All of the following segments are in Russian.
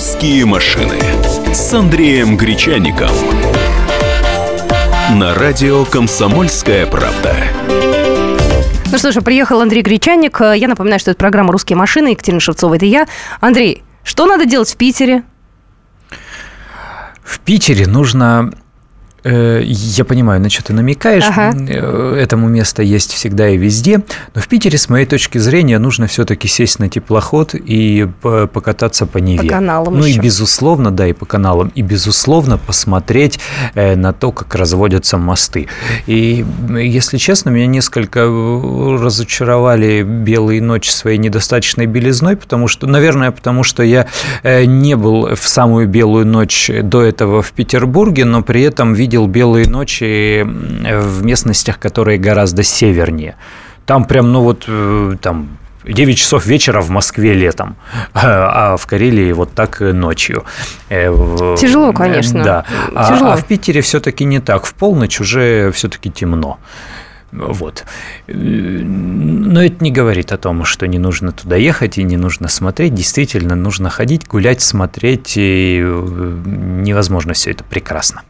«Русские машины» с Андреем Гречаником. На радио «Комсомольская правда». Ну что ж, приехал Андрей Гречаник. Я напоминаю, что это программа «Русские машины». Екатерина Шевцова, это я. Андрей, что надо делать в Питере? В Питере нужно я понимаю, на что ты намекаешь. Ага. Э, этому место есть всегда и везде. Но в Питере, с моей точки зрения, нужно все-таки сесть на теплоход и покататься по Неве. По каналам Ну еще. и безусловно, да, и по каналам. И безусловно посмотреть э, на то, как разводятся мосты. И, если честно, меня несколько разочаровали белые ночи своей недостаточной белизной, потому что, наверное, потому что я не был в самую белую ночь до этого в Петербурге, но при этом видел видел белые ночи в местностях, которые гораздо севернее. Там прям, ну вот, э, там 9 часов вечера в Москве летом, а в Карелии вот так ночью. Э, Тяжело, конечно. Да. Тяжело. А, а в Питере все-таки не так. В полночь уже все-таки темно. Вот. Но это не говорит о том, что не нужно туда ехать и не нужно смотреть. Действительно, нужно ходить, гулять, смотреть, и э, невозможно все это прекрасно.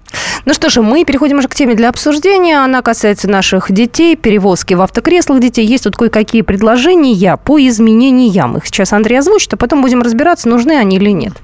Ну что же, мы переходим уже к теме для обсуждения. Она касается наших детей, перевозки в автокреслах детей. Есть тут кое-какие предложения по изменениям. Их сейчас Андрей озвучит, а потом будем разбираться, нужны они или нет.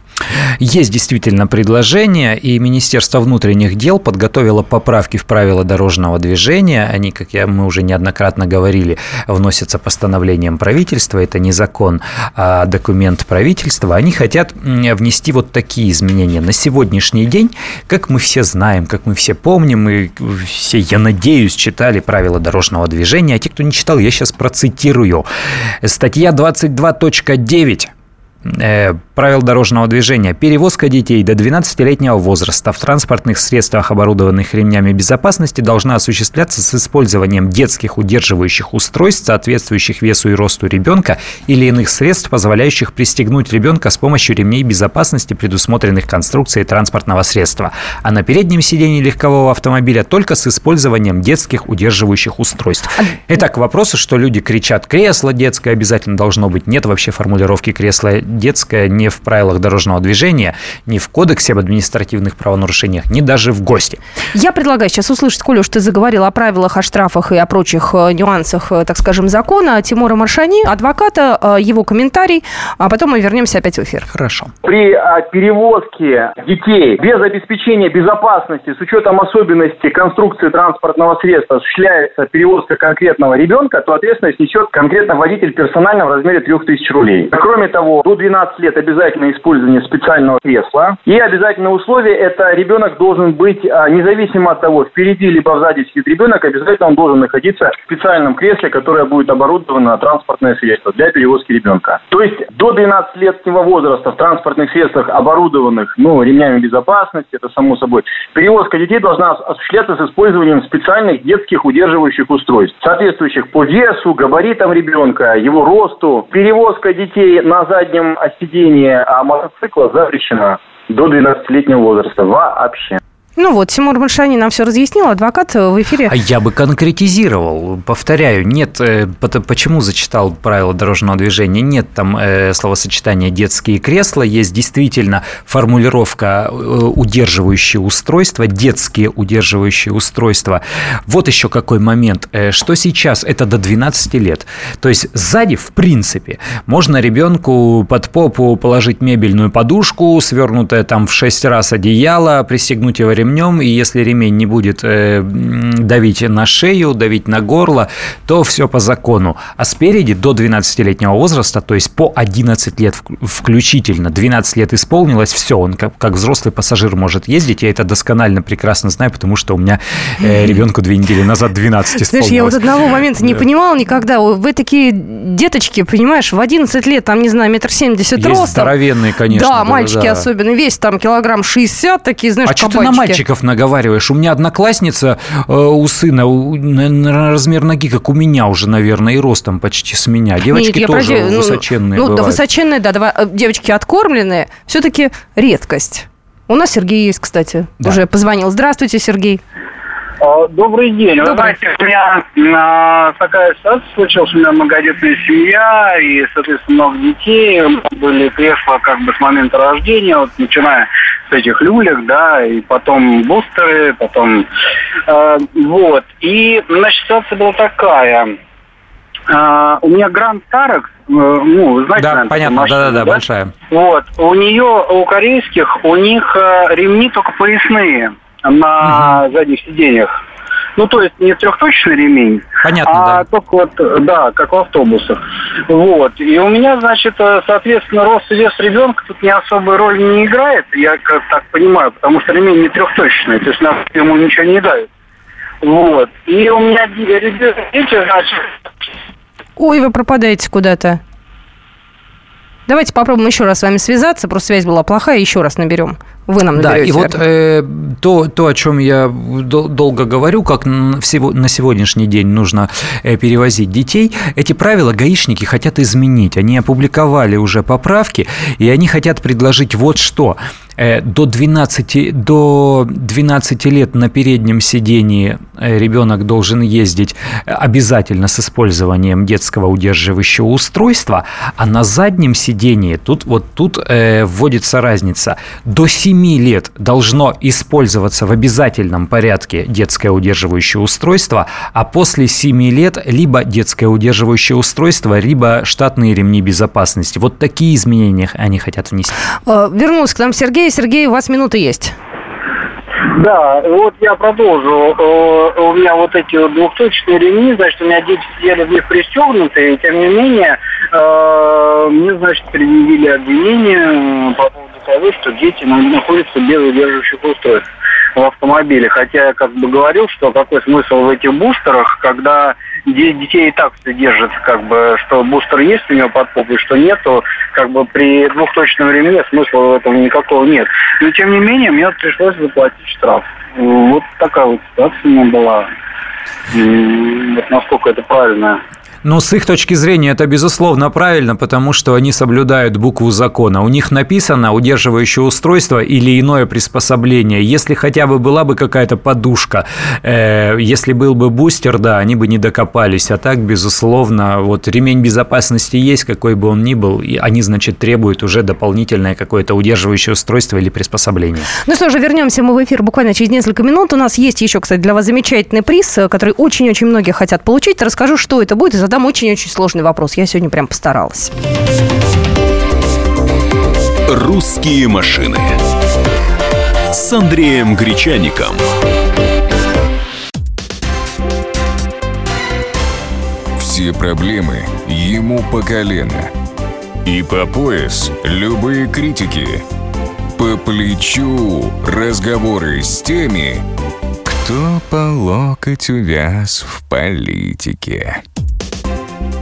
Есть действительно предложение, и Министерство внутренних дел подготовило поправки в правила дорожного движения. Они, как я, мы уже неоднократно говорили, вносятся постановлением правительства. Это не закон, а документ правительства. Они хотят внести вот такие изменения. На сегодняшний день, как мы все знаем, как мы все помним, мы все, я надеюсь, читали правила дорожного движения. А те, кто не читал, я сейчас процитирую. Статья 22.9 Э, правил дорожного движения. Перевозка детей до 12-летнего возраста в транспортных средствах, оборудованных ремнями безопасности, должна осуществляться с использованием детских удерживающих устройств, соответствующих весу и росту ребенка, или иных средств, позволяющих пристегнуть ребенка с помощью ремней безопасности, предусмотренных конструкцией транспортного средства. А на переднем сидении легкового автомобиля только с использованием детских удерживающих устройств. А Итак, к вопросу, что люди кричат, кресло детское обязательно должно быть. Нет вообще формулировки кресла детская не в правилах дорожного движения, не в кодексе об административных правонарушениях, не даже в ГОСТе. Я предлагаю сейчас услышать, Коля, уж ты заговорил о правилах, о штрафах и о прочих э, нюансах, э, так скажем, закона, Тимура Маршани, адвоката, э, его комментарий, а потом мы вернемся опять в эфир. Хорошо. При а, перевозке детей без обеспечения безопасности, с учетом особенностей конструкции транспортного средства, осуществляется перевозка конкретного ребенка, то ответственность несет конкретно водитель персонально в размере 3000 рублей. Кроме того, до 12 лет обязательно использование специального кресла. И обязательное условие – это ребенок должен быть, а, независимо от того, впереди либо сзади сидит ребенок, обязательно он должен находиться в специальном кресле, которое будет оборудовано транспортное средство для перевозки ребенка. То есть до 12-летнего возраста в транспортных средствах, оборудованных ну, ремнями безопасности, это само собой, перевозка детей должна осуществляться с использованием специальных детских удерживающих устройств, соответствующих по весу, габаритам ребенка, его росту. Перевозка детей на заднем заднем сидении а мотоцикла запрещена до 12-летнего возраста вообще. Ну вот, Тимур Маршани нам все разъяснил, адвокат в эфире. А я бы конкретизировал, повторяю, нет, э, почему зачитал правила дорожного движения, нет там э, словосочетания «детские кресла», есть действительно формулировка э, «удерживающие устройства», «детские удерживающие устройства». Вот еще какой момент, что сейчас? Это до 12 лет, то есть сзади, в принципе, можно ребенку под попу положить мебельную подушку, свернутое там в 6 раз одеяло, пристегнуть его ремнем, ремнем, и если ремень не будет э, давить на шею, давить на горло, то все по закону. А спереди до 12-летнего возраста, то есть по 11 лет включительно, 12 лет исполнилось, все, он как, как взрослый пассажир может ездить, я это досконально прекрасно знаю, потому что у меня э, ребенку две недели назад 12 исполнилось. Знаешь, я вот одного момента не понимала никогда, вы такие деточки, понимаешь, в 11 лет, там, не знаю, метр семьдесят ростом. здоровенные, конечно. Да, мальчики да. особенно, весь там килограмм 60, такие, знаешь, А что ты на мальчиков наговариваешь? У меня одноклассница э, у сына у, на, размер ноги, как у меня уже, наверное, и ростом почти с меня. Девочки Нет, тоже про... Ну, высоченные Ну, да, высоченные, да, давай, э, девочки откормленные, все-таки редкость. У нас Сергей есть, кстати, да. уже позвонил. Здравствуйте, Сергей. Добрый день. Вы знаете, у меня а, такая ситуация случилась. У меня многодетная семья и, соответственно, много детей. Были кресла как бы с момента рождения, вот начиная с этих люлек, да, и потом бустеры, потом... Э, вот. И, значит, ситуация была такая. Uh, у меня Гранд Тарекс, э, ну, знаете, да, наверное, понятно, машина, да, да, да, большая. Вот, у нее, у корейских, у них э, ремни только поясные на угу. задних сиденьях. Ну, то есть не трехточный ремень, Понятно, а да. только вот, да, как в автобусах. Вот. И у меня, значит, соответственно, рост и вес ребенка тут не особой роли не играет, я как так понимаю, потому что ремень не трехточный, то есть на ему ничего не дает. Вот. И у меня дети, значит... Ой, вы пропадаете куда-то. Давайте попробуем еще раз с вами связаться. Просто связь была плохая, еще раз наберем. Вы нам Да, и вот э, то, то, о чем я долго говорю, как на сегодняшний день нужно э, перевозить детей, эти правила гаишники хотят изменить. Они опубликовали уже поправки, и они хотят предложить вот что – до 12, до 12 лет на переднем сидении э, ребенок должен ездить обязательно с использованием детского удерживающего устройства, а на заднем сидении тут вот тут э, вводится разница. До 7 лет должно использоваться в обязательном порядке детское удерживающее устройство, а после 7 лет либо детское удерживающее устройство, либо штатные ремни безопасности. Вот такие изменения они хотят внести. Вернулся к нам Сергей. Сергей, Сергей, у вас минуты есть. Да, вот я продолжу. У меня вот эти вот двухточные ремни, значит, у меня дети сидели в них пристегнутые, и тем не менее, э, мне, значит, предъявили обвинение по поводу того, что дети находятся без удерживающих устройств в автомобиле. Хотя я как бы говорил, что какой смысл в этих бустерах, когда детей и так все держат, как бы, что бустер есть у него под попой, что нету, как бы при двухточном ремне смысла в этом никакого нет. Но тем не менее, мне пришлось заплатить штраф. Вот такая вот ситуация у меня была. Вот насколько это правильно но с их точки зрения это, безусловно, правильно, потому что они соблюдают букву закона. У них написано удерживающее устройство или иное приспособление. Если хотя бы была бы какая-то подушка, э, если был бы бустер, да, они бы не докопались. А так, безусловно, вот ремень безопасности есть, какой бы он ни был, и они, значит, требуют уже дополнительное какое-то удерживающее устройство или приспособление. Ну что же, вернемся мы в эфир буквально через несколько минут. У нас есть еще, кстати, для вас замечательный приз, который очень-очень многие хотят получить. Расскажу, что это будет, и задам очень-очень сложный вопрос. Я сегодня прям постаралась. «Русские машины» с Андреем Гречаником. Все проблемы ему по колено. И по пояс любые критики. По плечу разговоры с теми, кто по локоть увяз в политике.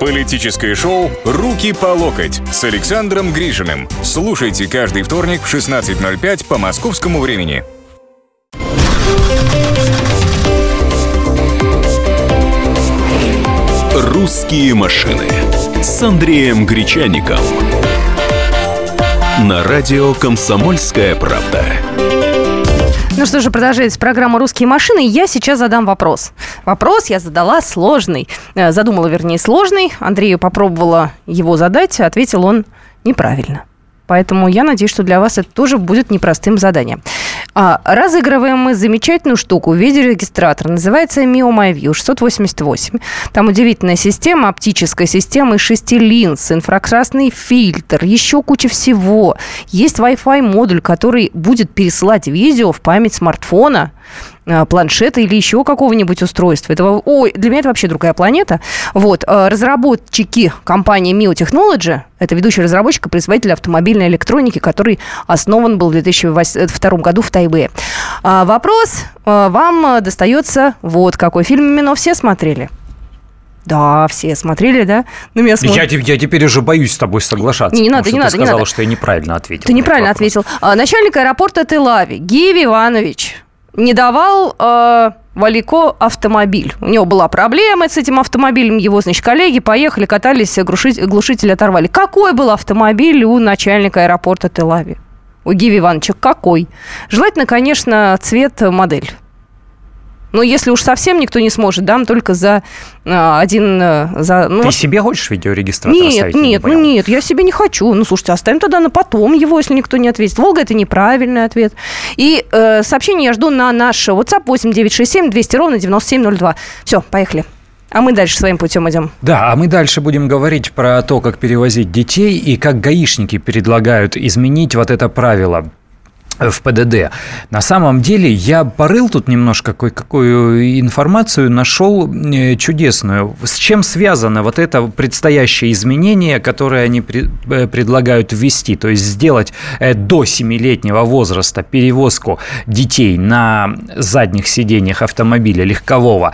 Политическое шоу «Руки по локоть» с Александром Грижиным. Слушайте каждый вторник в 16.05 по московскому времени. «Русские машины» с Андреем Гречаником. На радио «Комсомольская правда». Ну что же, продолжается программа «Русские машины». Я сейчас задам вопрос. Вопрос я задала сложный. Э, задумала, вернее, сложный. Андрею попробовала его задать, ответил он неправильно. Поэтому я надеюсь, что для вас это тоже будет непростым заданием. А, разыгрываем мы замечательную штуку видеорегистратор. Называется Mio MyView 688. Там удивительная система, оптическая система из шести линз, инфракрасный фильтр, еще куча всего. Есть Wi-Fi модуль, который будет пересылать видео в память смартфона планшета или еще какого-нибудь устройства. Это, ой, для меня это вообще другая планета. Вот. Э, разработчики компании Mio Technology, это ведущий разработчик и производитель автомобильной электроники, который основан был в 2002 году в Тайбе. А, вопрос э, вам достается вот какой. Фильм именно все смотрели? Да, все смотрели, да? На меня смотрят. Я, я теперь уже боюсь с тобой соглашаться. Не, не надо, не надо. Ты сказала, не надо. что я неправильно ответил. Ты неправильно ответил. А, начальник аэропорта Телави Гиви Иванович не давал э, Валико автомобиль. У него была проблема с этим автомобилем. Его, значит, коллеги поехали, катались, глушитель, глушитель оторвали. Какой был автомобиль у начальника аэропорта Телави? У Гиви Ивановича какой? Желательно, конечно, цвет, модель. Но если уж совсем никто не сможет, дам только за а, один... А, за, ну, Ты себе хочешь видеорегистратор нет, оставить? Нет, не ну нет, я себе не хочу. Ну, слушайте, оставим тогда на потом его, если никто не ответит. Волга – это неправильный ответ. И э, сообщение я жду на наш WhatsApp 8967 200 ровно 9702. Все, поехали. А мы дальше своим путем идем. Да, а мы дальше будем говорить про то, как перевозить детей и как гаишники предлагают изменить вот это правило в ПДД. На самом деле я порыл тут немножко кое-какую информацию, нашел э, чудесную. С чем связано вот это предстоящее изменение, которое они э, предлагают ввести, то есть сделать э, до 7-летнего возраста перевозку детей на задних сиденьях автомобиля легкового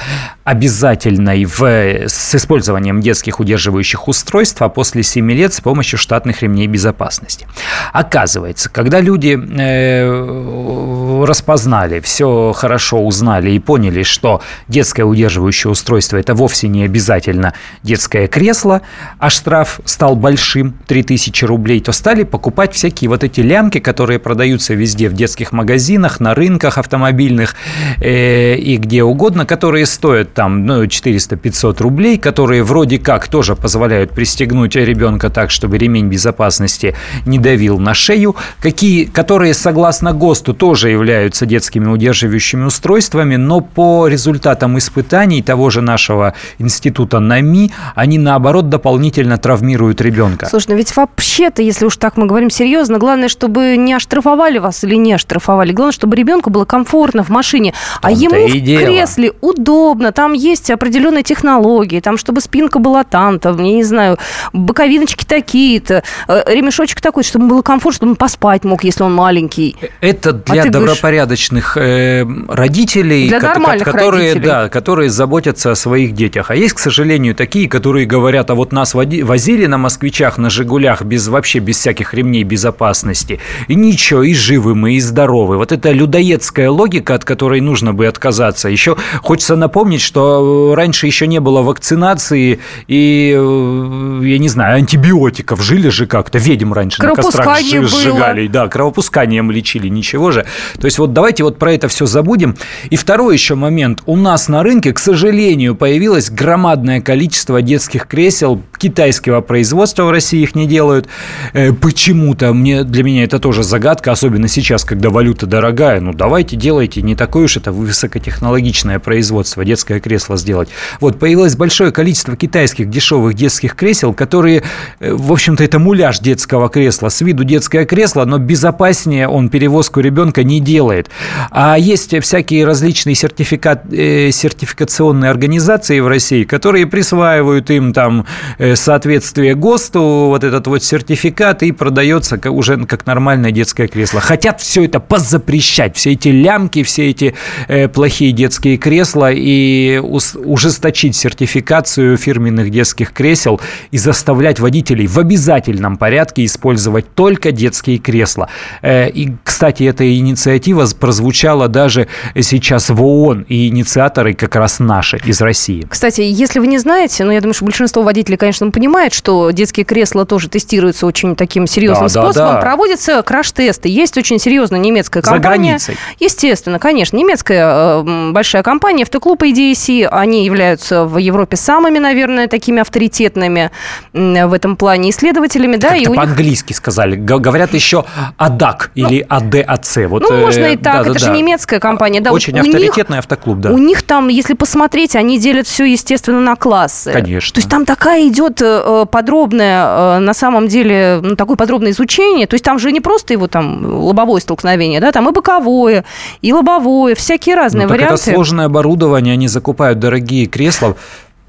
обязательной в, с использованием детских удерживающих устройств, а после 7 лет с помощью штатных ремней безопасности. Оказывается, когда люди э, распознали, все хорошо узнали и поняли, что детское удерживающее устройство – это вовсе не обязательно детское кресло, а штраф стал большим – 3000 рублей, то стали покупать всякие вот эти лямки, которые продаются везде в детских магазинах, на рынках автомобильных э, и где угодно, которые стоят там ну, 400-500 рублей, которые вроде как тоже позволяют пристегнуть ребенка так, чтобы ремень безопасности не давил на шею, какие, которые, согласно ГОСТу, тоже являются детскими удерживающими устройствами, но по результатам испытаний того же нашего института НАМИ, они, наоборот, дополнительно травмируют ребенка. Слушай, ну ведь вообще-то, если уж так мы говорим серьезно, главное, чтобы не оштрафовали вас или не оштрафовали. Главное, чтобы ребенку было комфортно в машине. А ему в кресле удобно, там там есть определенные технологии, там, чтобы спинка была там-то, я не знаю, боковиночки такие-то, э, ремешочек такой, чтобы было комфортно, чтобы он поспать мог, если он маленький. Это а для а добропорядочных говоришь... родителей, для которые, родителей. Да, которые заботятся о своих детях. А есть, к сожалению, такие, которые говорят, а вот нас возили на москвичах, на «Жигулях» без, вообще без всяких ремней безопасности, и ничего, и живы мы, и здоровы. Вот это людоедская логика, от которой нужно бы отказаться. Еще хочется напомнить, что что раньше еще не было вакцинации и, э, я не знаю, антибиотиков. Жили же как-то, ведьм раньше на кострах сжигали. Было. Да, кровопусканием лечили, ничего же. То есть вот давайте вот про это все забудем. И второй еще момент. У нас на рынке, к сожалению, появилось громадное количество детских кресел китайского производства, в России их не делают. Э, почему-то мне, для меня это тоже загадка, особенно сейчас, когда валюта дорогая. Ну, давайте делайте не такое уж это высокотехнологичное производство, детское кресло сделать. Вот, появилось большое количество китайских дешевых детских кресел, которые, э, в общем-то, это муляж детского кресла. С виду детское кресло, но безопаснее он перевозку ребенка не делает. А есть всякие различные сертификат, э, сертификационные организации в России, которые присваивают им там э, соответствие ГОСТу, вот этот вот сертификат, и продается уже как нормальное детское кресло. Хотят все это позапрещать, все эти лямки, все эти э, плохие детские кресла, и ужесточить сертификацию фирменных детских кресел и заставлять водителей в обязательном порядке использовать только детские кресла. Э, и, кстати, эта инициатива прозвучала даже сейчас в ООН, и инициаторы как раз наши из России. Кстати, если вы не знаете, ну, я думаю, что большинство водителей, конечно, понимает, что детские кресла тоже тестируются очень таким серьезным да, способом. Да, да. Проводятся краш-тесты. Есть очень серьезная немецкая компания. За границей. Естественно, конечно. Немецкая э, большая компания. Автоклуб, по идее, России, они являются в Европе самыми, наверное, такими авторитетными в этом плане исследователями. Да, и по-английски них... сказали. Говорят еще АДАК ну, или АДАЦ. Вот, ну, можно и э, так. Да, это да, же да. немецкая компания. Да, Очень авторитетный них, автоклуб, да. У них там, если посмотреть, они делят все, естественно, на классы. Конечно. То есть там такая идет э, подробная, э, на самом деле, ну, такое подробное изучение. То есть там же не просто его там лобовое столкновение, да, там и боковое, и лобовое, всякие разные ну, варианты. это сложное оборудование, они закупают покупают дорогие кресла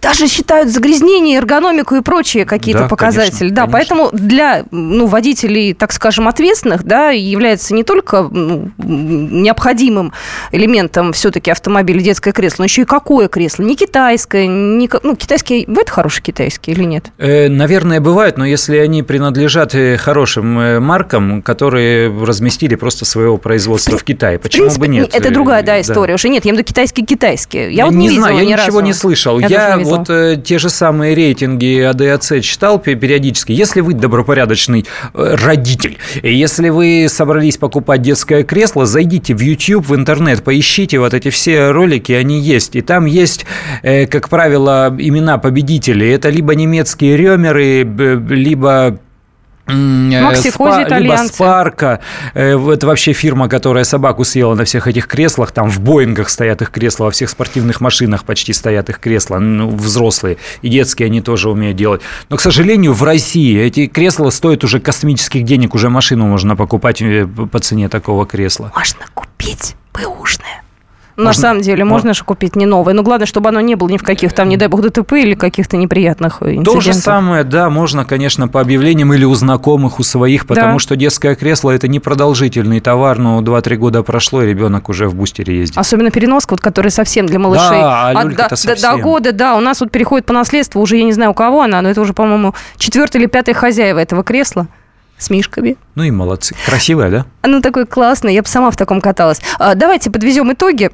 даже считают загрязнение, эргономику и прочие какие-то Да, показатели. конечно, да, конечно. поэтому для ну, водителей, так скажем, ответственных, да, является не только ну, необходимым элементом все-таки автомобиля детское кресло, но еще и какое кресло? Не китайское, не, ну, китайские, бывает хороший китайский или нет? Э, Наверное, бывает, но если они принадлежат э, хорошим э, маркам, которые разместили просто своего производства в Китае, В почему принципе, бы нет? Это другая, да, Э, история. Уже нет, я имею в виду китайские-китайские. Я, вот не, не видела знаю, я ни ничего разу. не слышал. Я Я. вот э, те же самые рейтинги АДАЦ читал пе- периодически. Если вы добропорядочный э, родитель, если вы собрались покупать детское кресло, зайдите в YouTube, в интернет, поищите вот эти все ролики, они есть. И там есть, э, как правило, имена победителей. Это либо немецкие ремеры, либо э, Макси Спа- либо. Спарка. Э, Это вообще фирма, которая собаку съела на всех этих креслах. Там в Боингах стоят их кресла, во всех спортивных машинах почти стоят их кресла. Ну, взрослые. И детские они тоже умеют делать. Но, к сожалению, в России эти кресла стоят уже космических денег. Уже машину можно покупать э, по цене такого кресла. Можно купить бэушное. На Можно- самом деле, мо- можно же купить не новое. Но главное, чтобы оно не было ни в каких там, не дай бог, ДТП или каких-то неприятных э, инцидентах. То же самое, да, можно, конечно, по объявлениям или у знакомых, у своих, потому Да. что детское кресло – это непродолжительный товар, но 2-3 года прошло, и ребенок уже в бустере ездит. Особенно переноска, вот, которая совсем для малышей. Да, а От- люлька-то до, до- до совсем. года, да. У нас вот переходит по наследству, уже я не знаю, у кого она, но это уже, по-моему, четвертый или пятый хозяева этого кресла с мишками. Ну и молодцы. Красивая, да? Оно такое классное, я бы сама в таком каталась. А, давайте подведем итоги.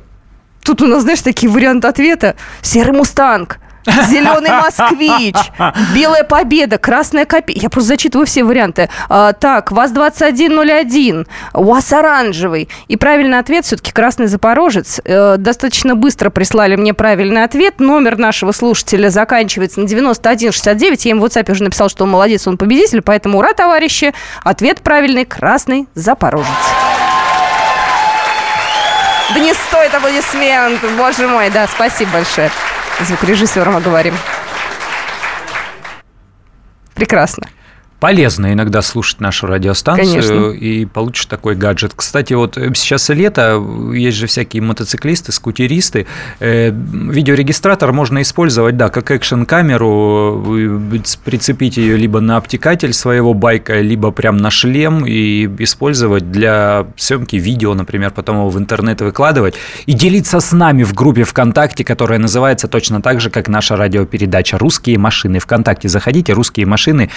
Тут у нас, знаешь, такие варианты ответа. Серый мустанг. Зеленый москвич, белая победа, красная копейка. Я просто зачитываю все варианты. А, так, ВАЗ-2101, УАЗ оранжевый. И правильный ответ все-таки красный запорожец. Э, достаточно быстро прислали мне правильный ответ. Номер нашего слушателя заканчивается на 9169. Я им в WhatsApp уже написал, что он молодец, он победитель. Поэтому ура, товарищи. Ответ правильный, красный запорожец. Да не стоит аплодисмент, боже мой, да, спасибо большое. Звукорежиссеру мы говорим. Прекрасно. Полезно иногда слушать нашу радиостанцию Конечно. и получишь такой гаджет. Кстати, вот э, сейчас лето, есть же всякие мотоциклисты, скутеристы. Э, Видеорегистратор можно использовать, да, как экшн-камеру, прицепить ее либо на обтекатель своего байка, либо прям на шлем и использовать для съемки видео, например, потом его в интернет выкладывать и делиться с нами в группе ВКонтакте, которая называется точно так же, как наша радиопередача «Русские машины». ВКонтакте заходите, «Русские машины»,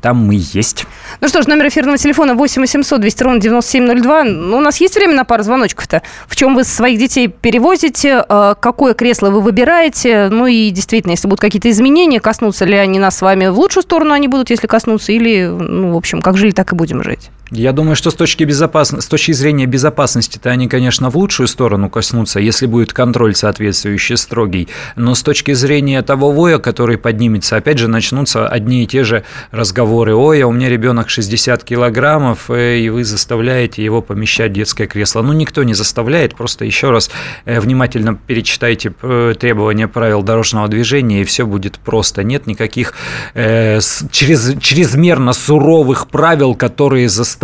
там мы есть. Ну что ж, номер эфирного телефона 8 800 200 ровно 9702. Ну, у нас есть время на пару звоночков-то. В чем вы своих детей перевозите, э, какое кресло вы выбираете, ну и действительно, если будут какие-то изменения, коснутся ли они нас с вами в лучшую сторону они будут, если коснутся, или, ну, в общем, как жили, так и будем жить. Я думаю, что с точки, безопасности, с точки зрения безопасности-то они, конечно, в лучшую сторону коснутся, если будет контроль соответствующий строгий. Но с точки зрения того воя, который поднимется, опять же, начнутся одни и те же разговоры. Ой, а у меня ребенок 60 килограммов, э, и вы заставляете его помещать в детское кресло. Ну, никто не заставляет, просто еще раз э, внимательно перечитайте э, требования правил дорожного движения, и все будет просто. Нет никаких э, через, чрезмерно суровых правил, которые заставляют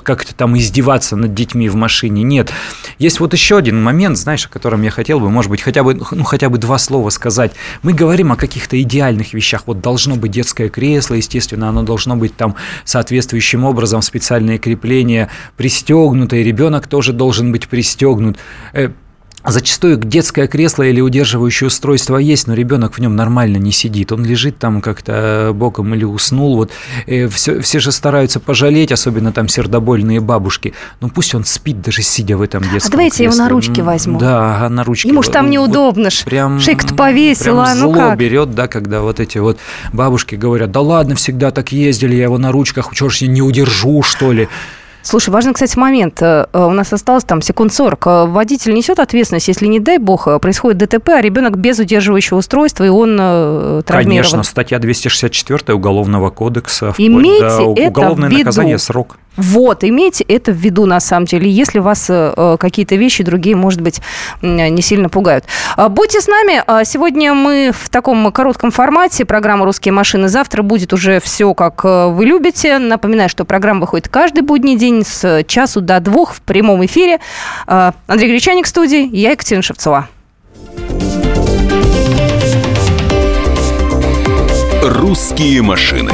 как-то там издеваться над детьми в машине. Нет. Есть вот еще один момент, знаешь, о котором я хотел бы, может быть, хотя бы, ну, хотя бы два слова сказать. Мы говорим о каких-то идеальных вещах. Вот должно быть детское кресло, естественно, оно должно быть там соответствующим образом, специальные крепления пристегнутое, ребенок тоже должен быть пристегнут. Э, Зачастую детское кресло или удерживающее устройство есть, но ребенок в нем нормально не сидит. Он лежит там как-то боком или уснул. Вот э, все, все же стараются пожалеть, особенно там сердобольные бабушки. Ну пусть он спит, даже сидя в этом детском А давайте я его кресле. на ручки возьму. Да, на ручки. Ему ж там Вот неудобно ж. Прям, Шейка-то повесила, прям ну зло как? берет, да, когда вот эти вот бабушки говорят, да ладно, всегда так ездили, я его на ручках, что ж я не удержу, что ли? Слушай, важный, кстати, момент. Э, э, У нас осталось там секунд 40. Э, Водитель несет ответственность, если, не дай бог, происходит ДТП, а ребенок без удерживающего устройства, и он травмирован. Конечно, статья 264 Уголовного кодекса. Имейте до это уголовное в виду. наказание, срок. Вот, имейте это в виду, на самом деле, если вас э, э, какие-то вещи другие, может быть, м, не сильно пугают. А, Будьте с нами. А, Сегодня мы в таком коротком формате. Программа «Русские машины». Завтра будет уже все, как э, вы любите. Напоминаю, что программа выходит каждый будний день с часу до двух в прямом эфире. А, Андрей Гречаник в студии, я Екатерина Шевцова. «Русские машины»